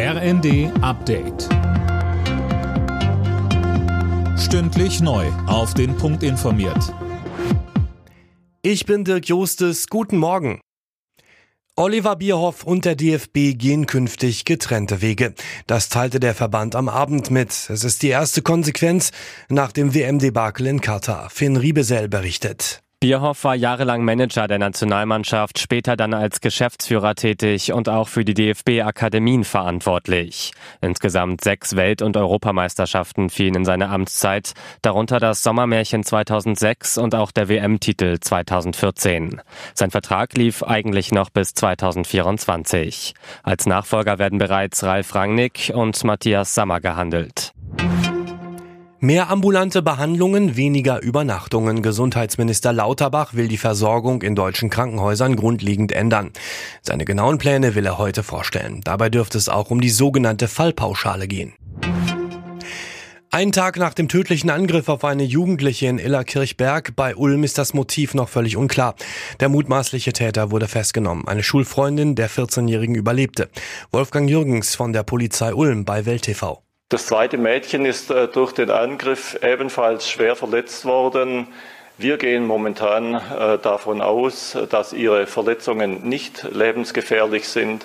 RND Update. Stündlich neu. Auf den Punkt informiert. Ich bin Dirk Jostes. Guten Morgen. Oliver Bierhoff und der DFB gehen künftig getrennte Wege. Das teilte der Verband am Abend mit. Es ist die erste Konsequenz nach dem WM-Debakel in Katar. Finn Riebesell berichtet. Bierhoff war jahrelang Manager der Nationalmannschaft, später dann als Geschäftsführer tätig und auch für die DFB-Akademien verantwortlich. Insgesamt sechs Welt- und Europameisterschaften fielen in seine Amtszeit, darunter das Sommermärchen 2006 und auch der WM-Titel 2014. Sein Vertrag lief eigentlich noch bis 2024. Als Nachfolger werden bereits Ralf Rangnick und Matthias Sammer gehandelt. Mehr ambulante Behandlungen, weniger Übernachtungen. Gesundheitsminister Lauterbach will die Versorgung in deutschen Krankenhäusern grundlegend ändern. Seine genauen Pläne will er heute vorstellen. Dabei dürfte es auch um die sogenannte Fallpauschale gehen. Ein Tag nach dem tödlichen Angriff auf eine Jugendliche in Illerkirchberg bei Ulm ist das Motiv noch völlig unklar. Der mutmaßliche Täter wurde festgenommen. Eine Schulfreundin der 14-Jährigen überlebte. Wolfgang Jürgens von der Polizei Ulm bei Welt TV. Das zweite Mädchen ist äh, durch den Angriff ebenfalls schwer verletzt worden. Wir gehen momentan äh, davon aus, dass ihre Verletzungen nicht lebensgefährlich sind.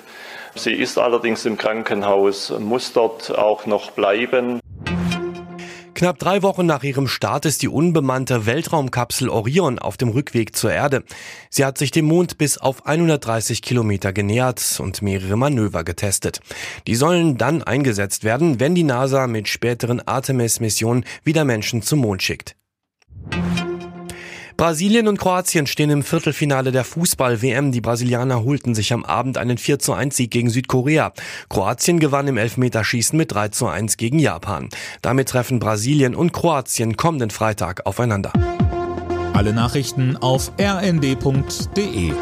Sie ist allerdings im Krankenhaus, muss dort auch noch bleiben. Knapp drei Wochen nach ihrem Start ist die unbemannte Weltraumkapsel Orion auf dem Rückweg zur Erde. Sie hat sich dem Mond bis auf 130 Kilometer genähert und mehrere Manöver getestet. Die sollen dann eingesetzt werden, wenn die NASA mit späteren Artemis-Missionen wieder Menschen zum Mond schickt. Brasilien und Kroatien stehen im Viertelfinale der Fußball-WM. Die Brasilianer holten sich am Abend einen 4 zu 1 Sieg gegen Südkorea. Kroatien gewann im Elfmeterschießen mit 3 zu 1 gegen Japan. Damit treffen Brasilien und Kroatien kommenden Freitag aufeinander. Alle Nachrichten auf rnd.de